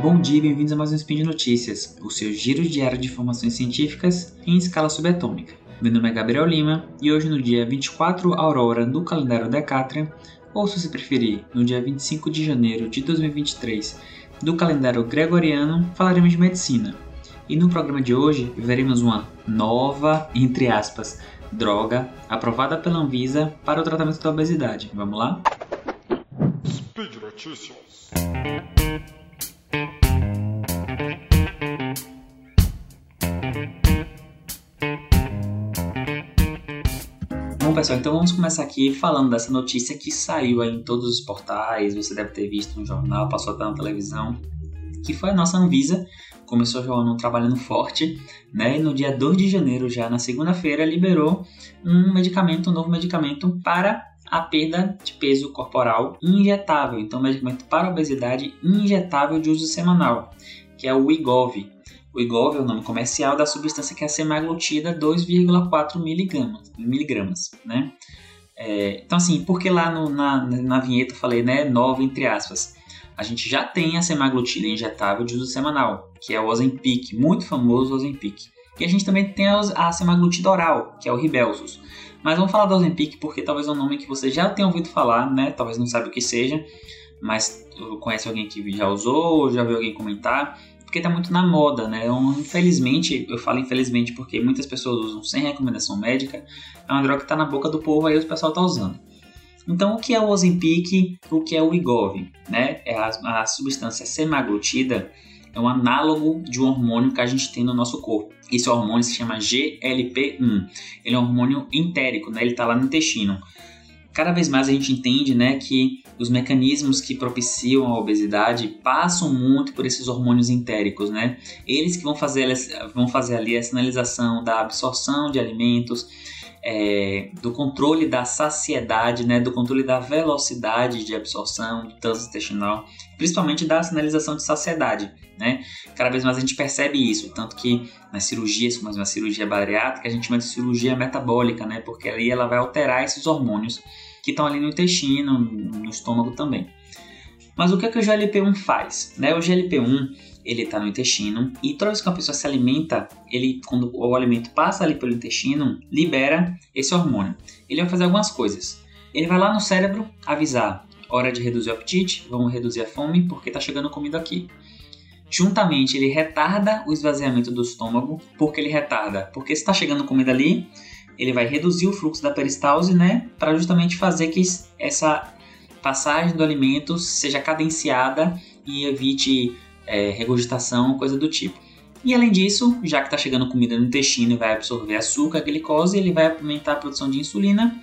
Bom dia e bem-vindos a mais um Spin de Notícias, o seu giro diário de informações científicas em escala subatômica. Meu nome é Gabriel Lima e hoje, no dia 24 Aurora do calendário Decátria, ou se você preferir, no dia 25 de janeiro de 2023 do calendário Gregoriano, falaremos de medicina. E no programa de hoje veremos uma nova, entre aspas, droga aprovada pela Anvisa para o tratamento da obesidade. Vamos lá? Speed Notícias. Bom, pessoal, então vamos começar aqui falando dessa notícia que saiu em todos os portais, você deve ter visto no jornal, passou até na televisão, que foi a nossa Anvisa, começou já ano trabalhando forte, né? E no dia 2 de janeiro, já na segunda-feira, liberou um medicamento, um novo medicamento para a perda de peso corporal injetável, então medicamento para obesidade injetável de uso semanal, que é o Wegovy. O Igov é o nome comercial da substância que é semaglutida 2,4 miligramas, miligramas, né? É, então assim, porque lá no, na, na vinheta eu falei, né, nova entre aspas, a gente já tem a semaglutida injetável de uso semanal, que é o Ozempic, muito famoso Ozempic. E a gente também tem a semaglutida oral, que é o Ribelsus. Mas vamos falar do Ozempic porque talvez é um nome que você já tenha ouvido falar, né? Talvez não saiba o que seja, mas conhece alguém que já usou, já viu alguém comentar porque está muito na moda, né? Então, infelizmente, eu falo infelizmente porque muitas pessoas usam sem recomendação médica, é uma droga que está na boca do povo aí o pessoal está usando. Então, o que é o Ozempic? O que é o Wegovy? Né? É a, a substância semaglutida é um análogo de um hormônio que a gente tem no nosso corpo. Esse hormônio se chama GLP-1. Ele é um hormônio entérico, né? ele está lá no intestino cada vez mais a gente entende né, que os mecanismos que propiciam a obesidade passam muito por esses hormônios entéricos, né? Eles que vão fazer, vão fazer ali a sinalização da absorção de alimentos, é, do controle da saciedade, né, do controle da velocidade de absorção do intestinal, principalmente da sinalização de saciedade. Né? Cada vez mais a gente percebe isso, tanto que nas cirurgias, como uma cirurgia bariátrica, a gente chama de cirurgia metabólica, né? porque ali ela vai alterar esses hormônios que estão ali no intestino, no estômago também. Mas o que, é que o GLP-1 faz? Né? O GLP-1 ele está no intestino e toda vez que uma pessoa se alimenta, ele quando o alimento passa ali pelo intestino, libera esse hormônio. Ele vai fazer algumas coisas. Ele vai lá no cérebro avisar, hora de reduzir o apetite, vamos reduzir a fome porque está chegando comida aqui. Juntamente, ele retarda o esvaziamento do estômago, porque ele retarda, porque se está chegando comida ali, ele vai reduzir o fluxo da peristalse, né, para justamente fazer que essa passagem do alimento seja cadenciada e evite é, regurgitação, coisa do tipo. E além disso, já que está chegando comida no intestino e vai absorver açúcar, glicose, ele vai aumentar a produção de insulina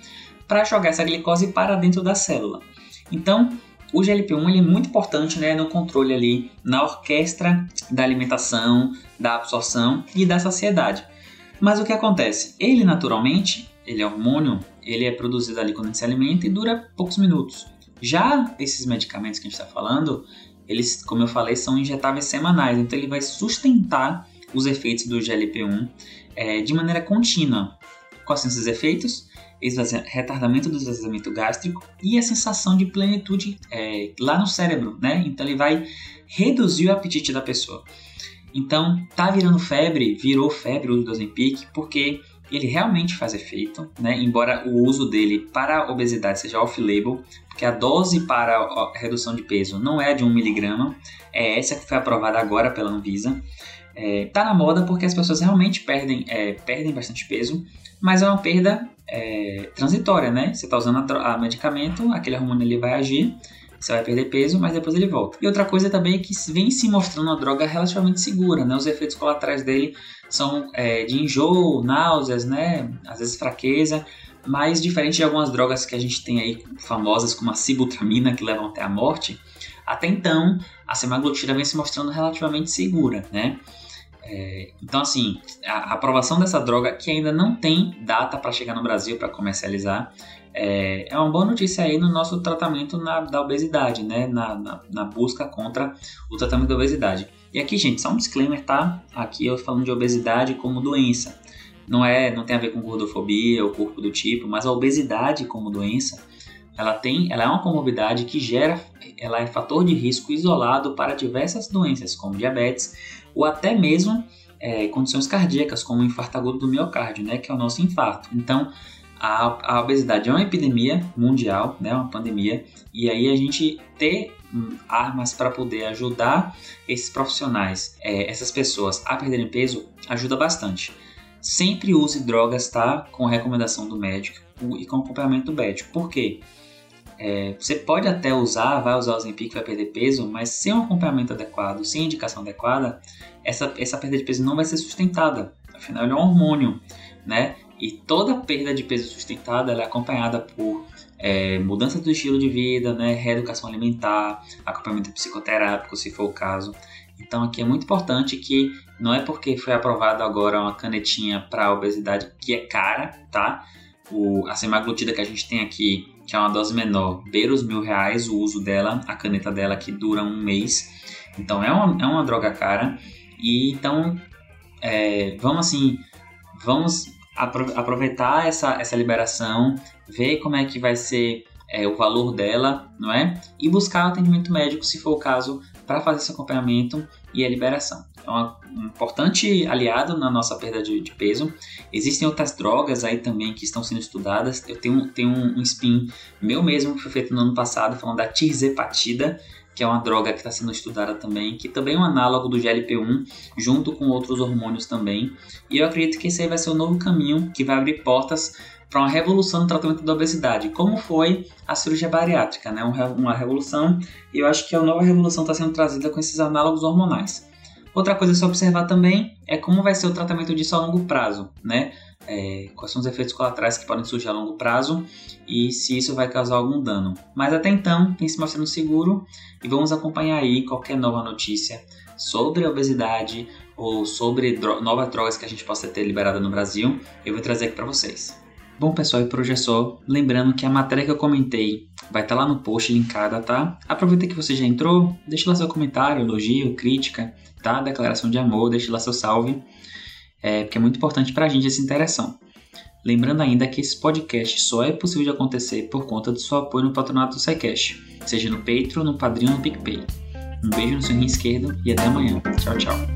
para jogar essa glicose para dentro da célula. Então, o GLP-1 ele é muito importante né, no controle ali, na orquestra da alimentação, da absorção e da saciedade. Mas o que acontece? Ele naturalmente, ele é hormônio, ele é produzido ali quando a gente se alimenta e dura poucos minutos. Já esses medicamentos que a gente está falando, eles, como eu falei, são injetáveis semanais, então ele vai sustentar os efeitos do GLP-1 é, de maneira contínua. Quais são esses efeitos? retardamento do esvaziamento gástrico e a sensação de plenitude é, lá no cérebro, né? Então ele vai reduzir o apetite da pessoa. Então, tá virando febre, virou febre o uso do Ozempic, porque ele realmente faz efeito, né? Embora o uso dele para obesidade seja off-label, porque a dose para a redução de peso não é de 1 miligrama, é essa que foi aprovada agora pela Anvisa. É, tá na moda porque as pessoas realmente perdem, é, perdem bastante peso, mas é uma perda é, transitória, né? Você está usando a medicamento, aquele hormônio ele vai agir, você vai perder peso, mas depois ele volta. E outra coisa também é que vem se mostrando uma droga relativamente segura, né? Os efeitos colaterais dele são é, de enjoo, náuseas, né? Às vezes fraqueza, mas diferente de algumas drogas que a gente tem aí famosas como a sibutramina que levam até a morte, até então a semaglutida vem se mostrando relativamente segura, né? É, então, assim, a, aprovação dessa droga, que ainda não tem data para chegar no Brasil para comercializar, é, é, uma boa notícia aí no nosso tratamento na, da obesidade, né? Na, na, na, busca contra o tratamento da obesidade. E aqui, gente, só um disclaimer, tá? Aqui eu falando de obesidade como doença. Não é, não tem a ver com gordofobia ou corpo do tipo, mas a obesidade como doença ela tem, ela é uma comorbidade que gera, ela é fator de risco isolado para diversas doenças, como diabetes ou até mesmo é, condições cardíacas, como o infarto agudo do miocárdio, né, que é o nosso infarto. Então, a, a obesidade é uma epidemia mundial, né, uma pandemia, e aí a gente ter hum, armas para poder ajudar esses profissionais, é, essas pessoas a perderem peso, ajuda bastante. Sempre use drogas, tá? Com recomendação do médico e com acompanhamento do médico. Por quê? É, você pode até usar, vai usar o Ozempic vai perder peso, mas sem um acompanhamento adequado, sem indicação adequada, essa, essa perda de peso não vai ser sustentada. Afinal, ele é um hormônio, né? E toda perda de peso sustentada é acompanhada por é, mudança do estilo de vida, né? reeducação alimentar, acompanhamento psicoterápico, se for o caso. Então aqui é muito importante que não é porque foi aprovado agora uma canetinha para obesidade que é cara, tá? O, a semaglutida que a gente tem aqui que é uma dose menor, beira os mil reais o uso dela, a caneta dela que dura um mês. Então é uma, é uma droga cara. E então é, vamos assim, vamos aproveitar essa, essa liberação, ver como é que vai ser é, o valor dela, não é? E buscar atendimento médico, se for o caso, para fazer esse acompanhamento e a liberação. É um importante aliado na nossa perda de, de, peso. Existem outras drogas aí também que estão sendo estudadas. Eu tenho, tenho um, um spin meu mesmo que foi feito no ano passado falando da tirzepatida, que é uma droga que está sendo estudada também, que também é um análogo do GLP-1, junto com outros hormônios também. E eu acredito que esse aí vai ser o novo caminho que vai abrir portas para uma revolução no tratamento da obesidade, como foi a cirurgia bariátrica, né? uma revolução, e eu acho que a nova revolução está sendo trazida com esses análogos hormonais. Outra coisa a se observar também é como vai ser o tratamento disso a longo prazo, né? É, quais são os efeitos colaterais que podem surgir a longo prazo e se isso vai causar algum dano. Mas até então, tem se mostrando seguro e vamos acompanhar aí qualquer nova notícia sobre a obesidade ou sobre dro novas drogas que a gente possa ter liberada no Brasil, eu vou trazer aqui para vocês. Bom, pessoal, e por hoje é só. Lembrando que a matéria que eu comentei vai estar tá lá no post linkada, tá? Aproveita que você já entrou, deixa lá seu comentário, elogio, crítica, tá? Declaração de amor, deixa lá seu salve, é, porque é muito importante para a gente essa interação. Lembrando ainda que esse podcast só é possível de acontecer por conta do seu apoio no patronato do SciCash, seja no Patreon, no Padrinho ou no PicPay. Um beijo no seu rim esquerdo e até amanhã. Tchau, tchau.